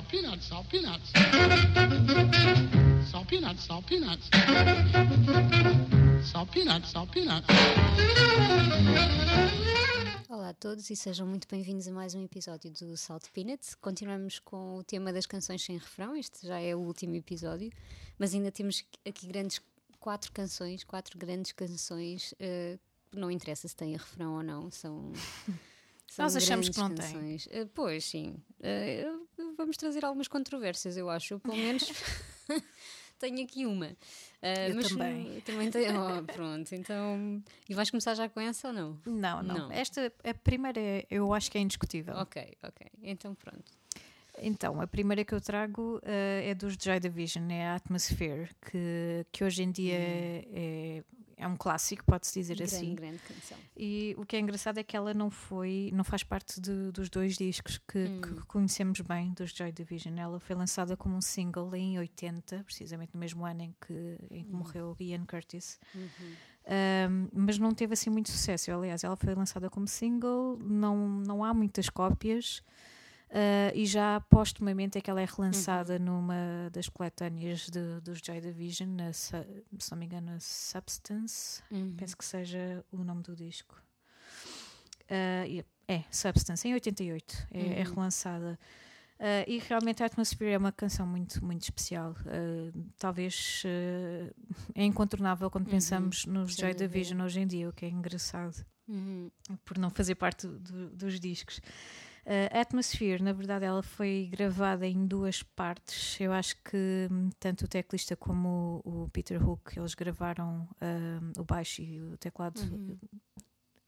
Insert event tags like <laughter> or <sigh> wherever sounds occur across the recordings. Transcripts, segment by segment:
salt peanuts, salt peanuts. Salt peanuts, salt peanuts. Salt peanuts, salt peanuts. Olá a todos e sejam muito bem-vindos a mais um episódio do Salt Peanuts. Continuamos com o tema das canções sem refrão, este já é o último episódio, mas ainda temos aqui grandes quatro canções, quatro grandes canções, uh, não interessa se têm refrão ou não, são. <laughs> são Nós achamos que não canções. tem. Uh, pois sim, uh, vamos trazer algumas controvérsias, eu acho, eu, pelo <laughs> menos. <laughs> tenho aqui uma. Uh, eu mas também. também tenho. Oh, pronto, então. E vais começar já com essa ou não? Não, não. não. Esta, a primeira, eu acho que é indiscutível. Ok, ok. Então pronto. Então, a primeira que eu trago uh, é dos Joy Division, é a Atmosphere, que, que hoje em dia hum. é, é um clássico, pode-se dizer grande, assim. Grande canção. E o que é engraçado é que ela não foi, não faz parte de, dos dois discos que, hum. que, conhecemos bem dos Joy Division. Ela foi lançada como um single em 80, precisamente no mesmo ano em que, em que hum. morreu Ian Curtis. Uhum. Um, mas não teve assim muito sucesso. Aliás, ela foi lançada como single, não, não há muitas cópias. Uh, e já postumamente é que ela é relançada uhum. numa das coletâneas de, dos Joy Division, na, se não me engano, Substance, uhum. penso que seja o nome do disco. Uh, é, Substance, em 88 é, é uhum. é relançada. Uh, e realmente a Atmosphere é uma canção muito, muito especial. Uh, talvez uh, é incontornável quando uhum. pensamos nos Joy Division hoje em dia, o que é engraçado, uhum. por não fazer parte do, dos discos. Uh, a Atmosphere, na verdade, ela foi gravada em duas partes. Eu acho que hum, tanto o teclista como o, o Peter Hook, eles gravaram uh, o baixo e o teclado, uhum.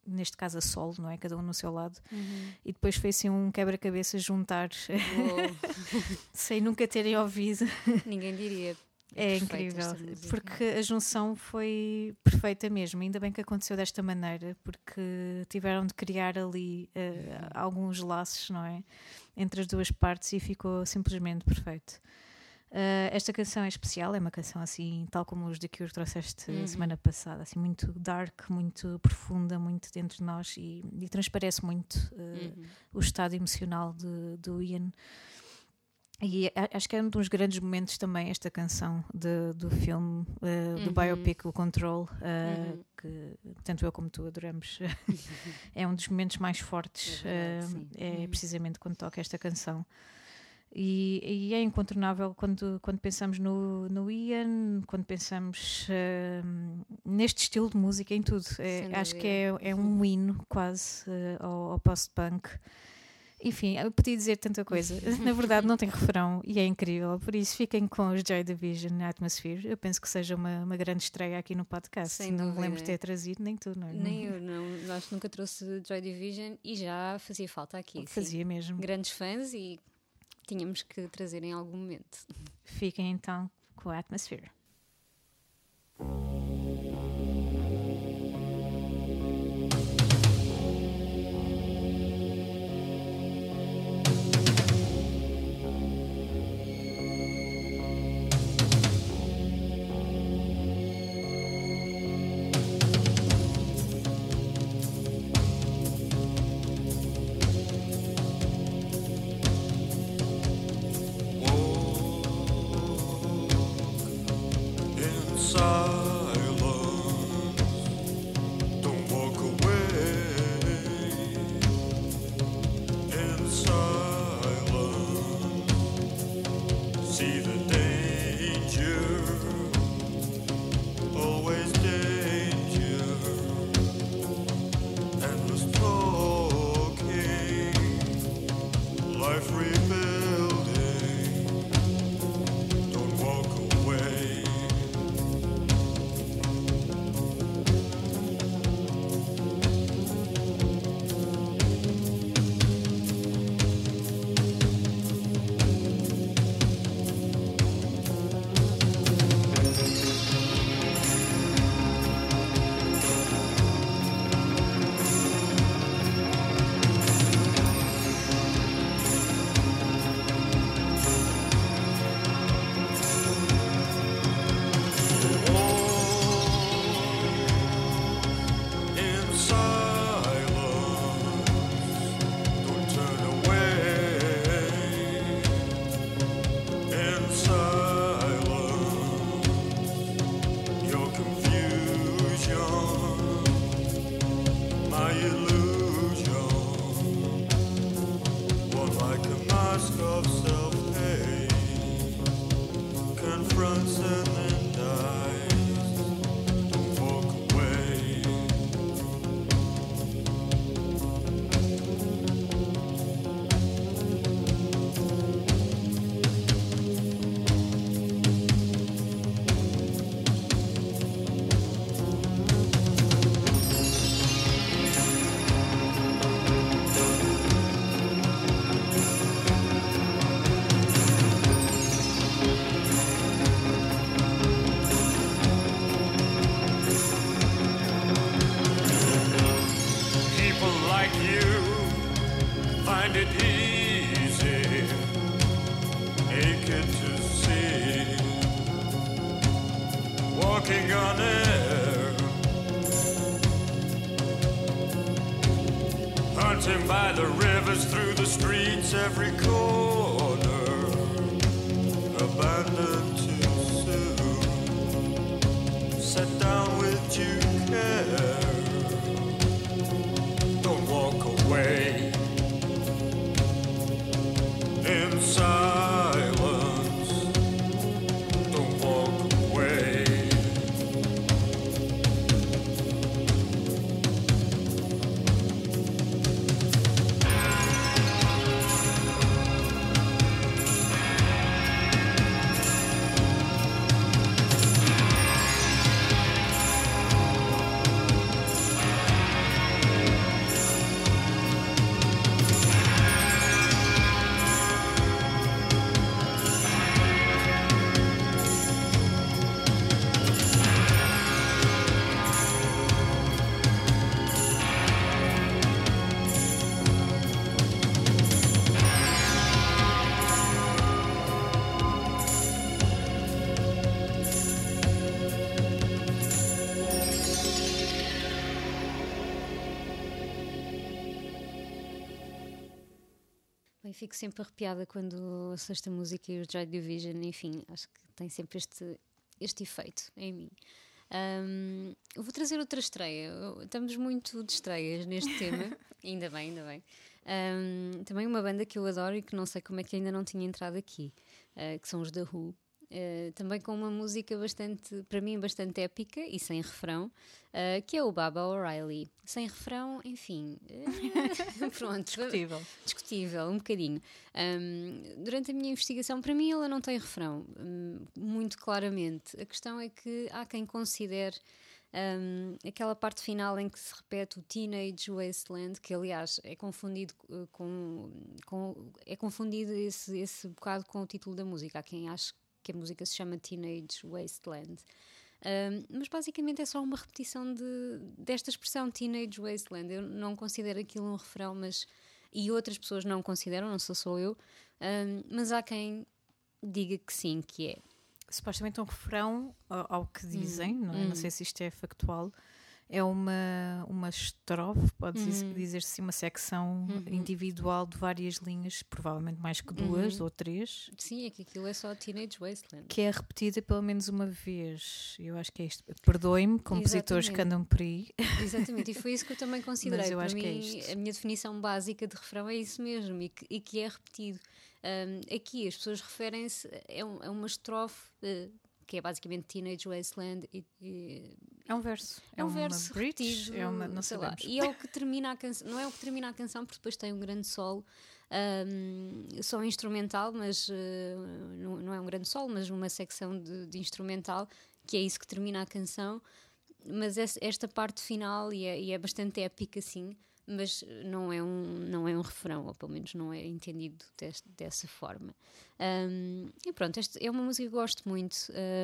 neste caso a solo, não é? Cada um no seu lado. Uhum. E depois foi assim um quebra-cabeça juntar, <laughs> sem nunca terem ouvido. Ninguém diria. É incrível, porque a junção foi perfeita mesmo. Ainda bem que aconteceu desta maneira, porque tiveram de criar ali uh, alguns laços, não é? Entre as duas partes e ficou simplesmente perfeito. Uh, esta canção é especial, é uma canção assim, tal como os de Cure trouxeste uhum. semana passada, assim, muito dark, muito profunda, muito dentro de nós e, e transparece muito uh, uhum. o estado emocional de, do Ian. E acho que é um dos grandes momentos também esta canção de, do filme, uh, do uhum. biopic, o Control, uh, uhum. que tanto eu como tu adoramos. <laughs> é um dos momentos mais fortes, é, verdade, uh, é uhum. precisamente quando toca esta canção. E, e, é incontornável quando, quando pensamos no, no Ian, quando pensamos neste estilo de música, em tudo. É, acho que é, é um hino quase ao, ao post-punk. Enfim, eu podia dizer tanta coisa. <laughs> Na verdade, não tem refrão e é incrível. Por isso, fiquem com os Joy Division na Atmosphere. Eu penso que seja uma, uma grande estreia aqui no podcast. Sem não me lembro de ter trazido, nem tu, não é? Nem eu, não. Acho que nunca trouxe Joy Division e já fazia falta aqui. Fazia sim. mesmo. Grandes fãs e tínhamos que trazer em algum momento. Fiquem então com a Atmosphere. Fico sempre arrepiada quando ouço esta música e o Joy Division, enfim, acho que tem sempre este, este efeito em mim. Um, eu vou trazer outra estreia. Estamos muito de estreias neste tema, <laughs> ainda bem, ainda bem. Um, também uma banda que eu adoro e que não sei como é que ainda não tinha entrado aqui, uh, que são os The Who. Uh, também com uma música bastante, para mim, bastante épica e sem refrão, uh, que é o Baba O'Reilly. Sem refrão, enfim. uh, <laughs> pronto, Discutível. discutível, um bocadinho. Um, durante a minha investigação, para mim, ela não tem refrão, um, muito claramente. A questão é que há quem considere um, aquela parte final em que se repete o Teenage Wasteland, que aliás é confundido com, com é confundido esse, esse bocado com o título da música. Há quem ache que a música se chama Teenage Wasteland. Um, mas basicamente é só uma repetição de, desta expressão Teenage Wasteland. Eu não considero aquilo um refrão, mas e outras pessoas não consideram, não sou só eu, um, mas há quem diga que sim, que é. Supostamente um refrão, ao, que dizem, não, é? hum. não sei se isto é factual, é uma, uma estrofe, pode Uhum. dizer-se assim, uma secção Uhum. individual de várias linhas, provavelmente mais que duas Uhum. ou três, Sim, é que aquilo é só Teenage Wasteland. que é repetida pelo menos uma vez. Eu acho que é isto. Perdoem-me, compositores que andam por aí. Exatamente, e foi isso que eu também <laughs> considerei. Mas eu Para acho mim, que é isto. a minha definição básica de refrão é isso mesmo e que, e que é repetido. Um, aqui as pessoas referem-se a, um- a uma estrofe eh, que é basicamente Teenage Wasteland e- e É um verso. É um uma verso bridge, repetido, é uma, não sei lá. E é o que termina a canção, não é o que termina a canção, porque depois tem um grande solo, um, só instrumental, mas uh, não, não é um grande solo, mas uma secção de, de instrumental, que é isso que termina a canção. Mas es- esta parte final, e é, e é bastante épica, sim, mas não é, um, não é um refrão, ou pelo menos não é entendido deste- dessa forma. Um, e pronto, esta é uma música que eu gosto muito.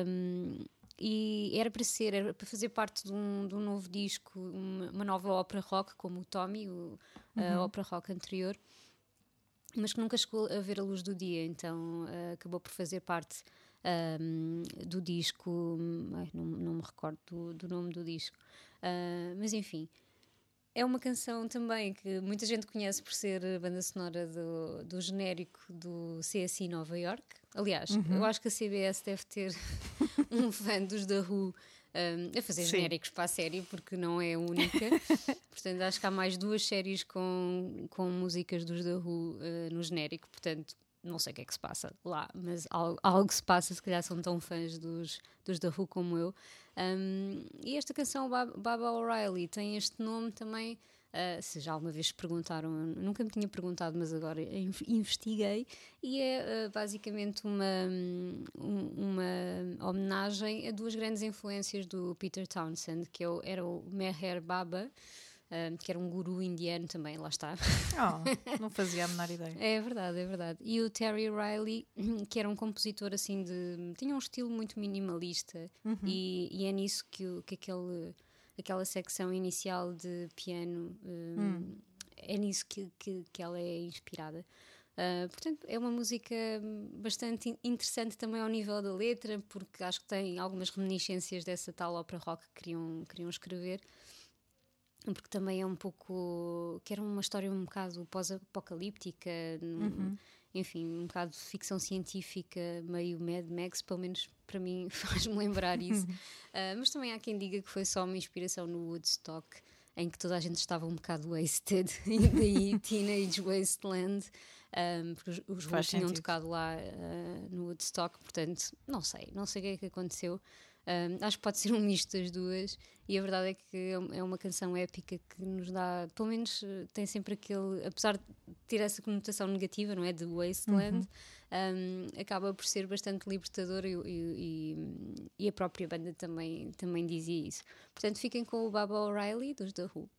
um, e era para ser, era para fazer parte de um, de um novo disco, uma, uma nova ópera rock, como o Tommy, o, a ópera rock anterior, mas que nunca chegou a ver a luz do dia, então ah, acabou por fazer parte ahm, do disco, ai, não, não me recordo do, do nome do disco, Ah, mas enfim. É uma canção também que muita gente conhece por ser a banda sonora do, do genérico do CSI Nova York. Aliás, uhum. eu acho que a CBS deve ter <laughs> um fã dos da Who um, a fazer Sim. genéricos para a série, porque não é a única. <laughs> portanto, acho que há mais duas séries com, com músicas dos The Who uh, no genérico, portanto, não sei o que é que se passa lá, mas algo, algo se passa, se calhar são tão fãs dos, dos The Who como eu. Um, e esta canção, Baba O'Reilly, tem este nome também Uh, se já alguma vez perguntaram, nunca me tinha perguntado, mas agora investiguei, e é uh, basicamente uma, um, uma homenagem a duas grandes influências do Peter Townsend, que é era o Meher Baba. Uh, que era um guru indiano também, lá está. Oh, <laughs> não fazia a menor ideia. é verdade, é verdade. E o Terry Riley, <clears throat> que era um compositor assim de. tinha um estilo muito minimalista, uhum. e, e, é nisso que, que aquele aquela secção inicial de piano, um, hum. é nisso que, que, que, ela é inspirada. Uh, portanto, é uma música bastante interessante também ao nível da letra, porque acho que tem algumas reminiscências dessa tal ópera rock que queriam, queriam escrever. Porque também é um pouco. que era uma história um bocado pós-apocalíptica, uhum. enfim, um bocado de ficção científica, meio Mad Max, pelo menos para mim <laughs> faz-me lembrar isso. uh, mas também há quem diga que foi só uma inspiração no Woodstock, em que toda a gente estava um bocado wasted, <laughs> e daí Teenage Wasteland. Um, porque os, os Who tinham tocado lá uh, no Woodstock, portanto, não sei, não sei o que é que aconteceu. Um, acho que pode ser um misto das duas, e a verdade é que é, é uma canção épica que nos dá, pelo menos eh, tem sempre aquele, apesar de ter essa conotação negativa, não é? De Wasteland, uhum um, acaba por ser bastante libertador e, e, e, a própria banda também, também dizia isso. Portanto, fiquem com o Baba O'Reilly dos The Who.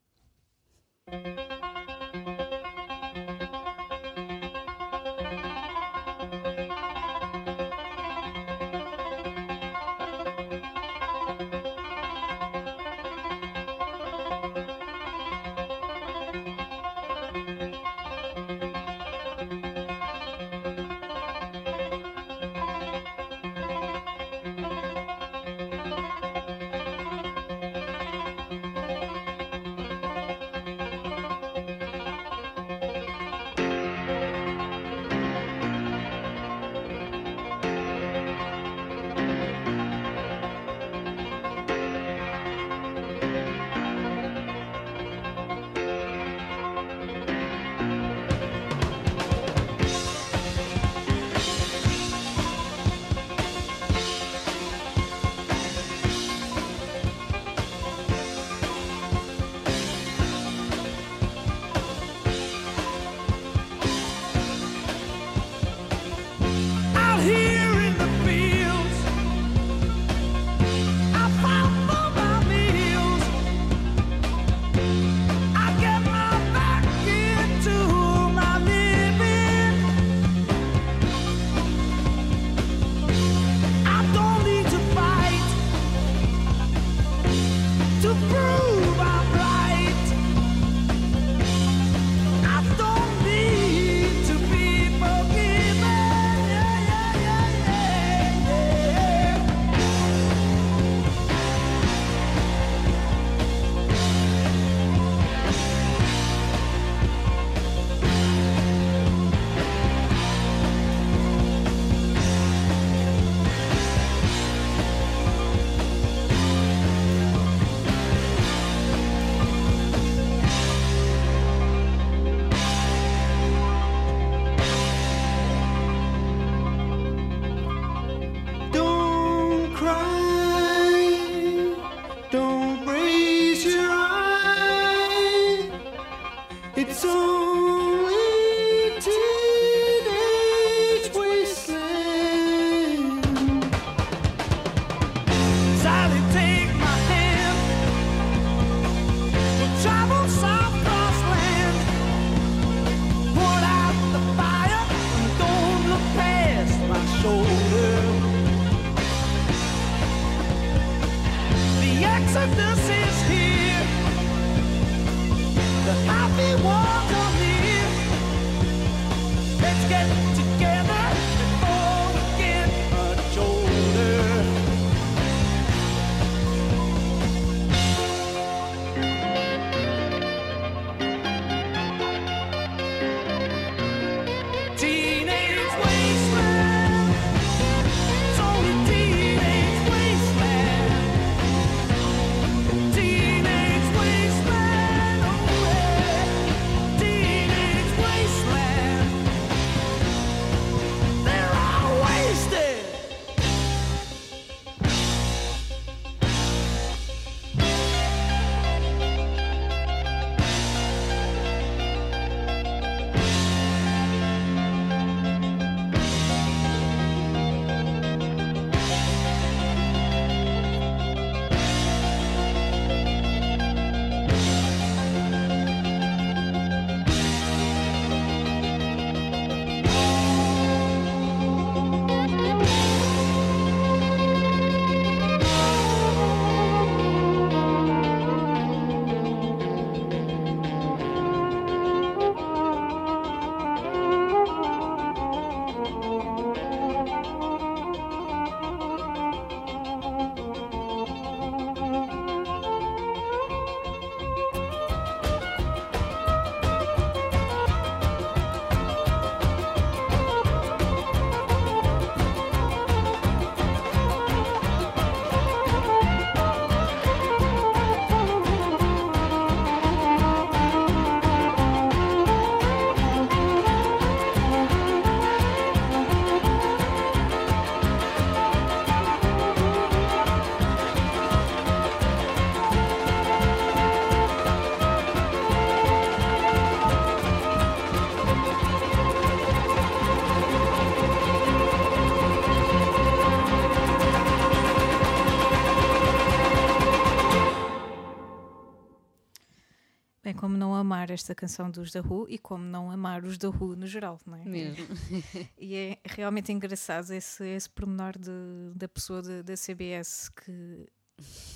Amar esta canção dos The Who e como não amar os The Who no geral, não é? Mesmo. <laughs> E é realmente engraçado esse, esse pormenor de, da pessoa de, da CBS que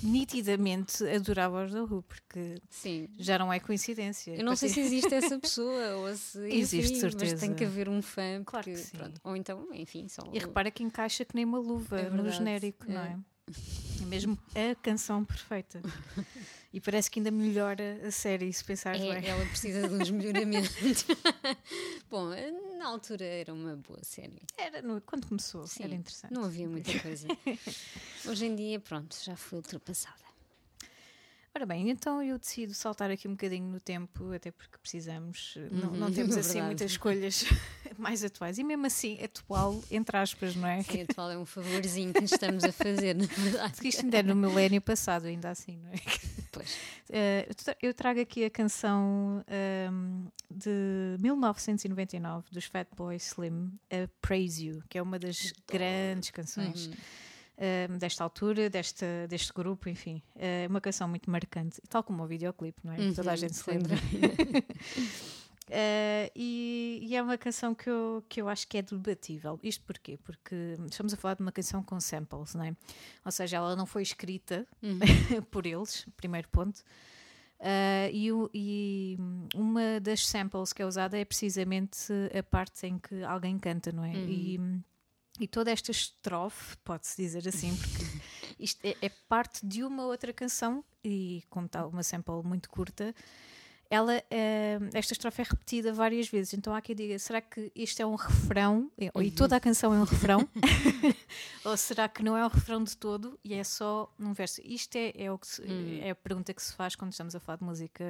nitidamente adorava os The Who, porque Sim. já não é coincidência. Eu não sei se existe essa <laughs> pessoa ou se Existe, enfim, certeza. mas tem que haver um fã Claro porque, que sim. pronto, ou então, enfim, só E repara que encaixa que nem uma luva É no genérico, não é. é? É mesmo a canção perfeita. <laughs> E parece que ainda melhora a série, se pensares É, bem. ela precisa de uns melhoramentos. <laughs> Bom, na altura era uma boa série. Era no- quando começou, Sim, era interessante. Não havia muita coisa. <laughs> Hoje em dia, pronto, já foi ultrapassada. Ora bem, então eu decido saltar aqui um bocadinho no tempo, até porque precisamos, não, não Uhum, temos é <laughs> assim muitas escolhas mais atuais. E mesmo assim, atual, entre aspas, não é? Sim, atual é um favorzinho que estamos a fazer, na verdade. Porque isto ainda é no milénio passado, ainda assim, não é? Eh, eu tra- eu trago aqui a canção ehm, de 1999 dos Fatboy Slim, a Praise You, que é uma das grandes canções Uhum. ehm, desta altura, desta, deste grupo, enfim. É uma canção muito marcante, tal como o videoclipe, não é? Que Toda a Uhum, gente se lembra. <laughs> Eh, e, e é uma canção que eu, que eu acho que é debatível. Isto porquê? Porque estamos a falar de uma canção com samples, não é? Ou seja, ela não foi escrita <laughs> por eles, primeiro ponto. Ah, e, o- e uma das samples que é usada é precisamente a parte em que alguém canta, não é? E, e toda esta estrofe, pode-se dizer assim, porque <laughs> isto é, é parte de uma outra canção, e como tal, uma sample muito curta, ela, eh, esta estrofe é repetida várias vezes. Então há quem diga: será que isto é um refrão? E- E toda a canção é um refrão? <laughs> <laughs> Ou será que não é um refrão de todo e é só um verso? Isto é, é, o que se- é a pergunta que se faz quando estamos a falar de música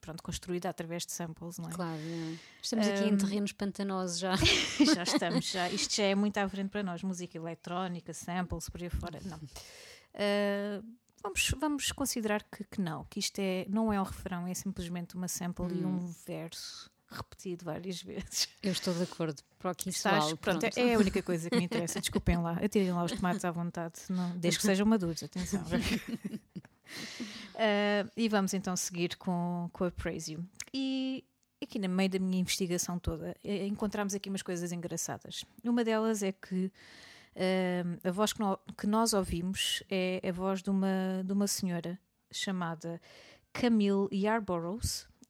pronto, construída através de samples, não é? Claro, é. estamos aqui em terrenos pantanosos já. <laughs> já estamos, já, isto já é muito à frente para nós, música eletrónica, samples, por aí fora, não. Ah, vamos, vamos considerar que, que não, que isto é, não é um refrão, é simplesmente uma sample e um verso repetido várias <laughs> vezes. Eu estou de acordo. Para o que isso Estás? Pronto, pronto. é a única coisa que me interessa. <laughs> Desculpem lá, atirem lá os tomates à vontade, não, desde que sejam maduros, atenção. <laughs> Ah, e vamos então seguir com, com a Praise You. E aqui no meio da minha investigação toda, eh, encontramos aqui umas coisas engraçadas. Uma delas é que ah, a voz que, nó- que nós ouvimos é a voz de uma, de uma senhora chamada Camille Yarborough.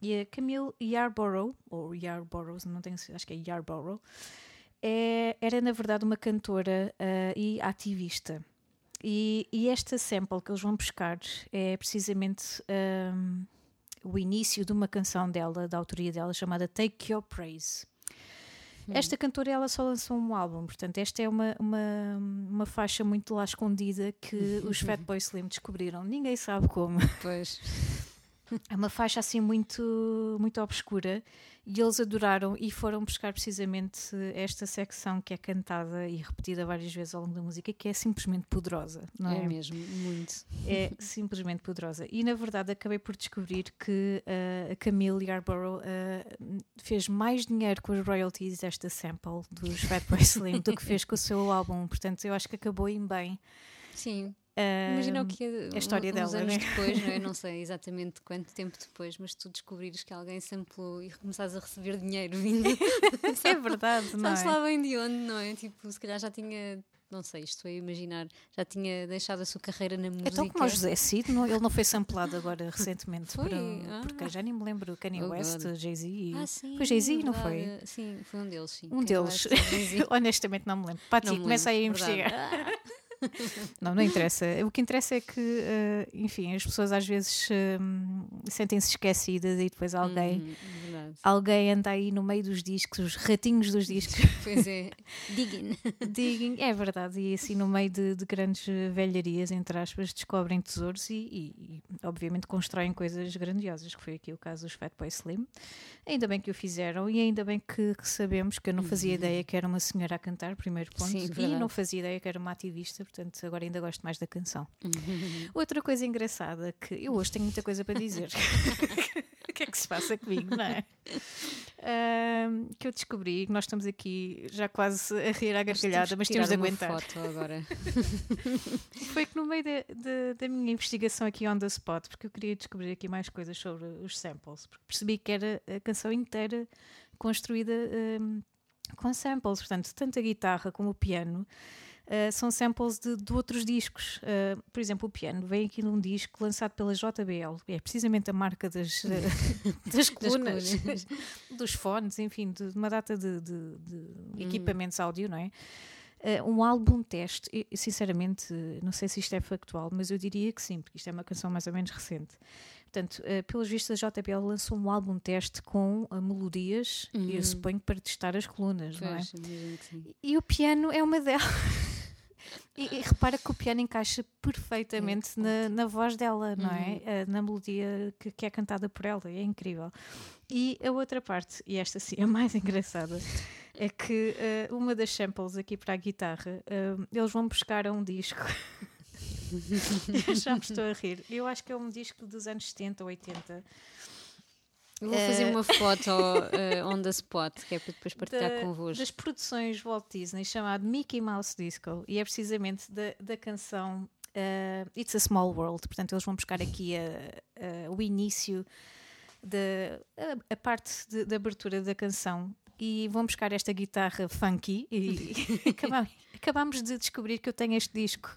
E a Camille Yarborough, ou Yarborough, não tenho, acho que é Yarborough, é- era na verdade uma cantora ah, e ativista. E, e esta sample que eles vão buscar é precisamente ahm, o início de uma canção dela, da autoria dela, chamada Take Your Praise. Esta cantora ela só lançou um álbum, portanto, esta é uma, uma, uma faixa muito lá escondida que <laughs> os Fatboy Slim descobriram. Ninguém sabe como. Pois. <laughs> É uma faixa assim muito, muito obscura e eles adoraram e foram buscar precisamente esta secção que é cantada e repetida várias vezes ao longo da música, que é simplesmente poderosa, não é? É mesmo, muito. É simplesmente poderosa. E na verdade acabei por descobrir que uh, a Camille Yarborough uh, fez mais dinheiro com as royalties desta sample dos Fatboy Slim do que fez com o seu álbum. Portanto, eu acho que acabou em bem. Sim. Imagina o que é a história uns dela, anos né? depois, não é? <laughs> não sei exatamente quanto tempo depois, mas tu descobrires que alguém samplou e começares a receber dinheiro vindo. <laughs> É verdade, <laughs> não Sabes é? lá bem de onde, não é? Tipo, se calhar já tinha, não sei, estou a imaginar, já tinha deixado a sua carreira na música. Então, como o José Cid, não, ele não foi samplado agora recentemente Foi? por, Ah. porque já nem me lembro, Kanye Oh, West. Jay-Z. Ah, sim, foi Jay-Z, é não foi? Sim, foi um deles, sim. Um eu deles. é Jay-Z. Honestamente, não me lembro. Pati, começa aí a lembro, investigar. Ah, <laughs> Não, não interessa. O que interessa é que, eh, enfim, as pessoas às vezes hum, sentem-se esquecidas e depois alguém. Hum, verdade. Alguém anda aí no meio dos discos, os ratinhos dos discos, <laughs> Pois é, digging. <laughs> digam, é verdade, e assim no meio de, de grandes eh, velharias, entre aspas, descobrem tesouros e, e- e, obviamente constroem coisas grandiosas, que foi aqui o caso dos Fatboy Slim. Ainda bem que o fizeram e ainda bem que, que sabemos que eu não fazia ideia que era uma senhora a cantar, primeiro ponto, Sim, e verdade. não fazia ideia que era uma ativista, portanto agora ainda gosto mais da canção. Outra coisa engraçada que eu hoje tenho muita coisa para dizer. <laughs> o que é que se passa comigo, não é? Que eu descobri, que nós estamos aqui já quase a rir à gargalhada, mas temos de aguentar. foto agora. <laughs> Foi que no meio de, de, da minha investigação aqui on the spot, porque eu queria descobrir aqui mais coisas sobre os samples, porque percebi que era a canção inteira construída um, com samples, portanto, tanto a guitarra como o piano uh, são samples de, de outros discos. Uh, por exemplo, o piano vem aqui num disco lançado pela JBL, é precisamente a marca das, uh, <laughs> das colunas, das <laughs> dos fones, enfim, de, de uma data de, de, de hum. equipamentos áudio, não é? Uh, um álbum teste, eu, sinceramente, não sei se isto é factual, mas eu diria que sim, porque isto é uma canção mais ou menos recente. Portanto, uh, pelos vistos, a JBL lançou um álbum teste com uh, melodias, uhum. eu suponho para testar as colunas, pois, não é? E o piano é uma delas. E, e, repara que o piano encaixa perfeitamente é, na, na, voz dela, não é? Uhum. Uh, na melodia que, que, é cantada por ela, é incrível. E a outra parte, e esta sim é mais <laughs> engraçada, é que uh, uma das samples aqui para a guitarra, uh, eles vão buscar a um disco. <laughs> já me estou a rir. Eu acho que é um disco dos anos 70 ou 80 eu vou fazer uma foto uh, on the spot, que é para depois partilhar da, convosco. Das produções Walt Disney, chamado Mickey Mouse Disco, e é precisamente da, da canção uh, It's a Small World. Portanto, eles vão buscar aqui a, a, o início, da, a, a parte de, de abertura da canção e vão buscar esta guitarra funky e <laughs> acabamos, acabamos de descobrir que eu tenho este disco.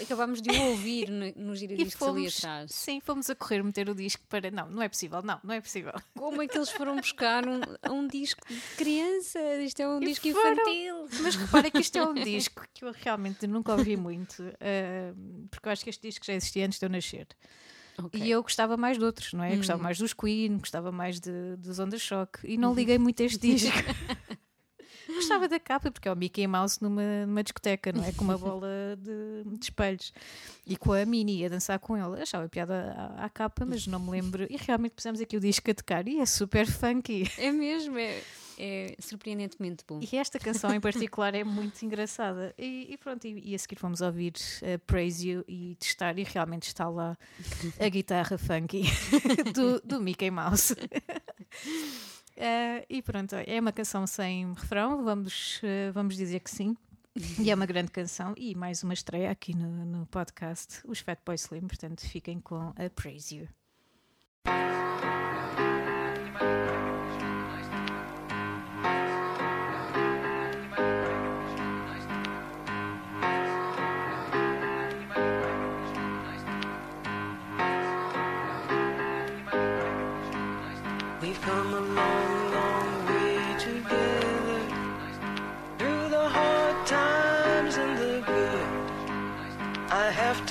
Acabámos de o ouvir no, no giradiscos ali atrás. Sim, fomos a correr meter o disco para. Não, não é possível, não, não é possível. Como é que eles foram buscar um, um disco de criança? Isto é um e disco foram. infantil. Mas repara que isto é um disco que eu realmente nunca ouvi muito, uh, porque eu acho que este disco já existia antes de eu nascer. Okay. E eu gostava mais de outros, não é? Hum. Gostava mais dos Queen, gostava mais de, dos Onda Shock e não uhum. liguei muito a este <laughs> disco. <laughs> gostava da capa, porque é o Mickey Mouse numa, numa discoteca, não é? Com uma bola de, de espelhos e com a Mini a dançar com ele. Achava piada à, à, capa, mas não me lembro. E realmente pusemos aqui o disco a tocar e é super funky. É mesmo, é é surpreendentemente bom. E esta canção em particular é muito engraçada. E, e pronto, e, e, a seguir fomos ouvir uh, Praise You e testar, e realmente está lá a guitarra funky <laughs> do, do Mickey Mouse. Uh, <laughs> e pronto, é uma canção sem refrão, vamos, uh, vamos dizer que sim. E é uma grande canção e mais uma estreia aqui no, no podcast, os Fatboy Slim, portanto fiquem com a Praise You.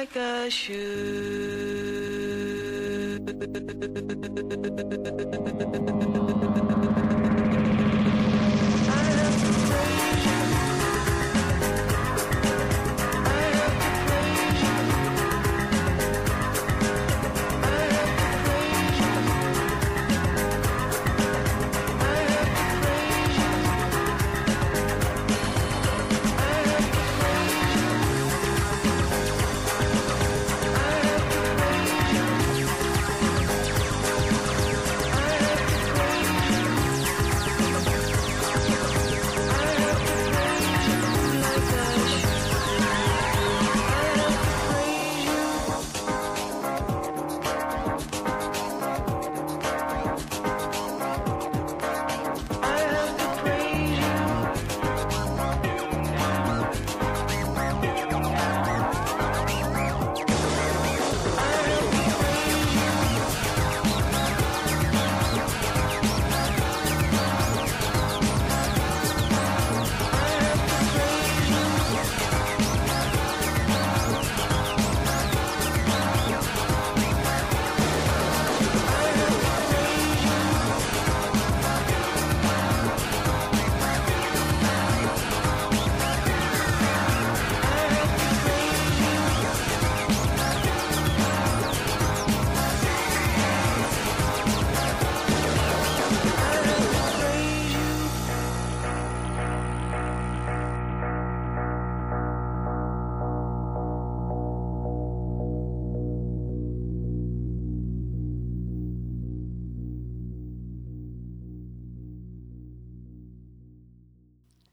like a shoe.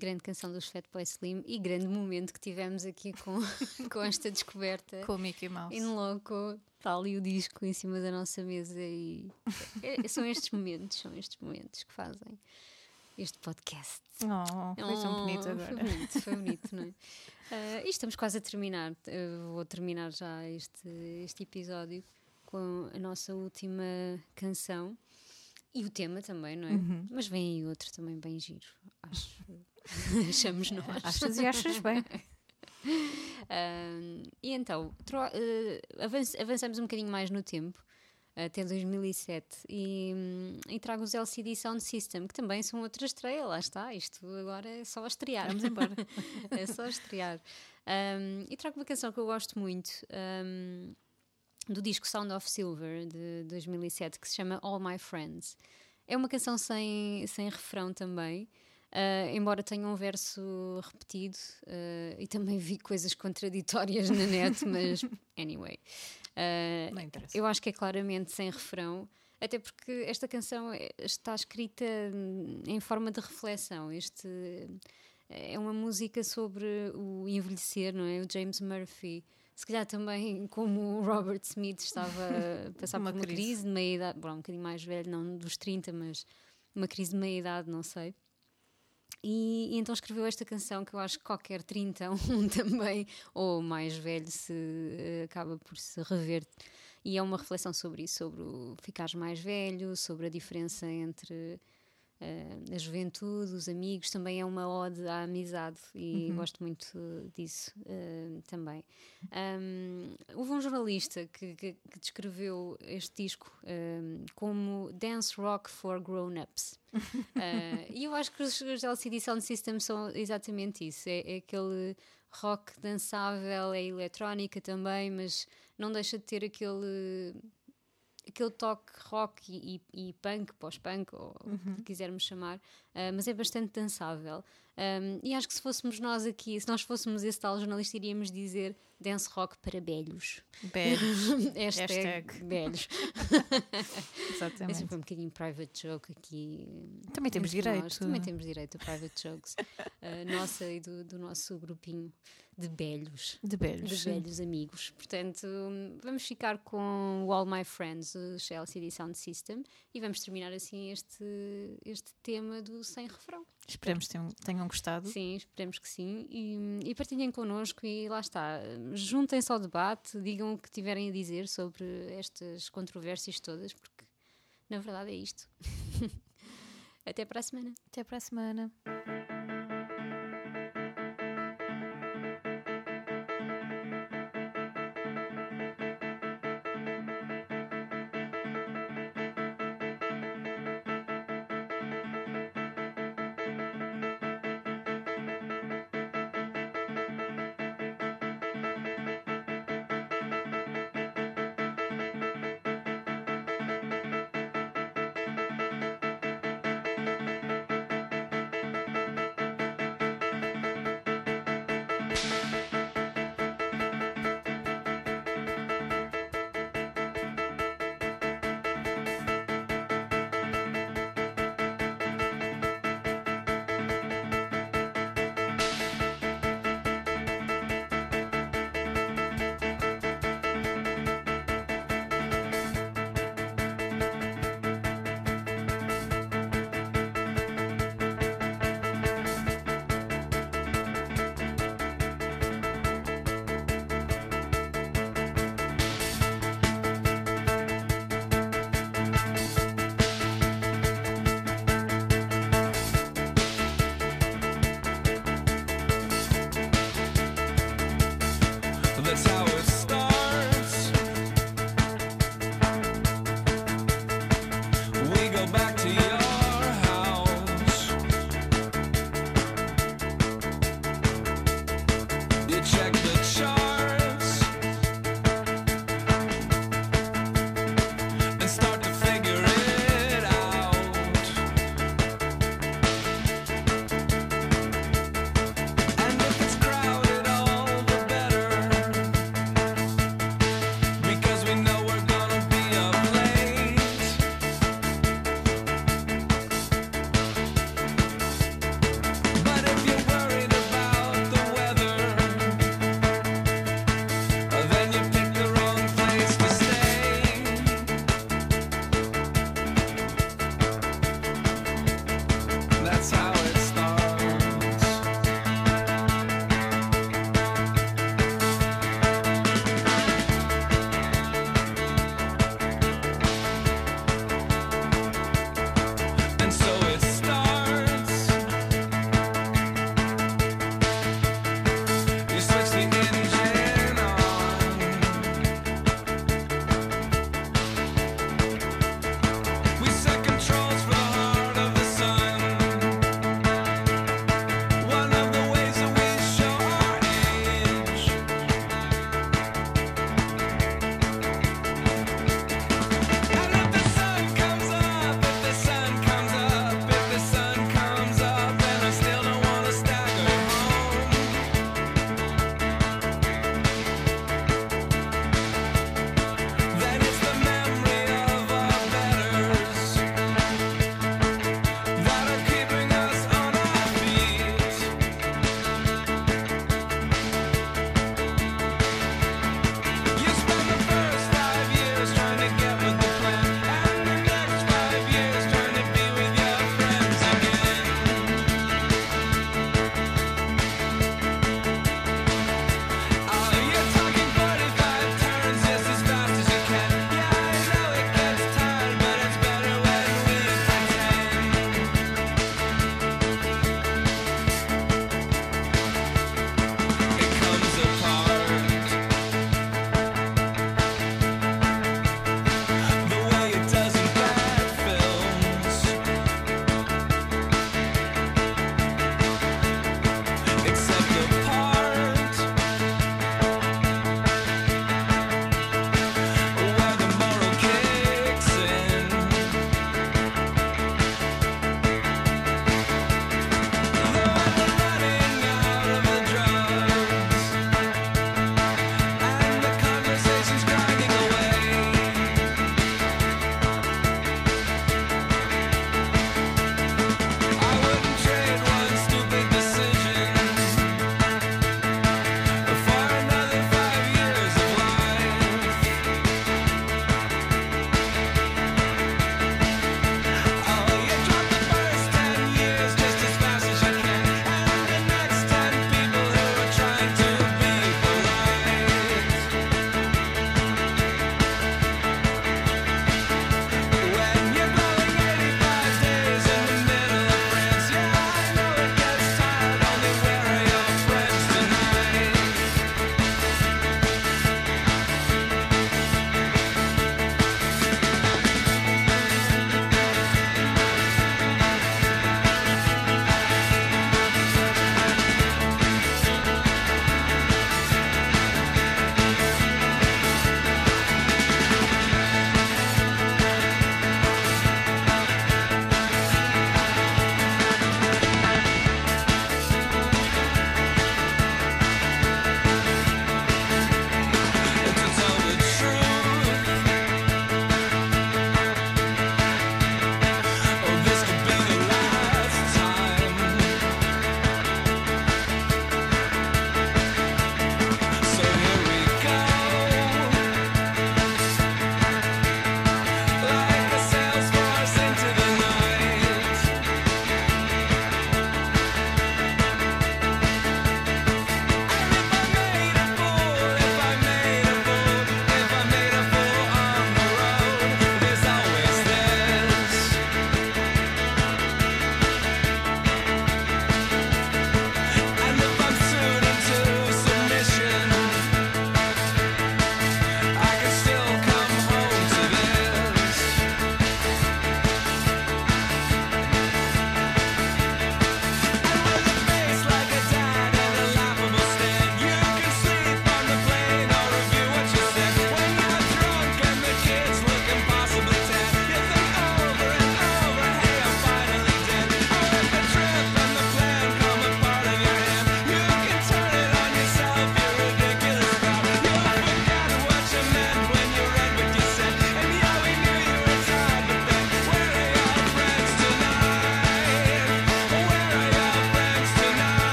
Grande canção dos Fatboy Slim e grande momento que tivemos aqui com, <laughs> com esta descoberta. Com o Mickey Mouse. In loco, está ali o disco em cima da nossa mesa e é- são estes momentos, são estes momentos que fazem este podcast. Oh, foi tão bonito Oh, agora. Foi bonito, foi bonito, não é? <laughs> Ah, e estamos quase a terminar. Eu vou terminar já este, este episódio com a nossa última canção e o tema também, não é? Uhum. Mas vem aí outro também bem giro, acho. <laughs> Achamos nós. Achas e achas bem. <laughs> Ahm, e então, eh, avanç- avançamos um bocadinho mais no tempo, até 2007, e, hum, e trago os LCD Sound System, que também são outra estreia, lá está, isto agora é só estrear. Vamos embora. <laughs> é só estrear. Ahm, e trago uma canção que eu gosto muito, ahm, do disco Sound of Silver, de 2007, que se chama All My Friends. É uma canção sem, sem refrão também. Ah, embora tenha um verso repetido ah, e também vi coisas <laughs> contraditórias na net, mas anyway. Ah, Não interessa. eu acho que é claramente sem refrão, até porque esta canção é- está escrita hum, em forma de reflexão. Este é uma música sobre o envelhecer, não é? O James Murphy. Se calhar também, como o Robert Smith estava a <laughs> passar Uma por uma crise. crise de meia-idade, bom, um bocadinho mais velho, não dos 30, mas uma crise de meia-idade, não sei. E, e então escreveu esta canção que eu acho que qualquer 30 <laughs> um também, ou mais velho, se eh, acaba por se rever. E é uma reflexão sobre isso, sobre o ficares mais velho, sobre a diferença entre a juventude, os amigos, também é uma ode à amizade e gosto muito disso eh, também. Um, houve um jornalista que, que- que descreveu este disco um, como dance rock for grown-ups. Uh, <laughs> e eu acho que os, os LCD Sound System são exatamente isso. É, é aquele rock dançável, é eletrónica também, mas não deixa de ter aquele aquele toque rock e, e- e punk, pós-punk, ou o que quisermos chamar, ah, mas é bastante dançável. Um, e acho que se fôssemos nós aqui, se nós fôssemos esse tal jornalista, iríamos dizer dance rock para velhos. Beijos. <laughs> Hashtag, Hashtag. velhos. <laughs> Esse Exatamente. foi um bocadinho private joke aqui. Também temos entre nós. direito. Também temos direito a private jokes. ah, nossa e do, do nosso grupinho de velhos De de beijos. sim. velhos amigos. Portanto, vamos ficar com o All My Friends, o LCD Sound System, e vamos terminar assim este, este tema do sem refrão. Esperemos que tenham, tenham gostado. Sim, esperemos que sim. E, e partilhem connosco e lá está. Juntem-se ao debate, digam o que tiverem a dizer sobre estas controvérsias todas, porque na verdade é isto. <laughs> Até para a semana. Até para a semana. the time.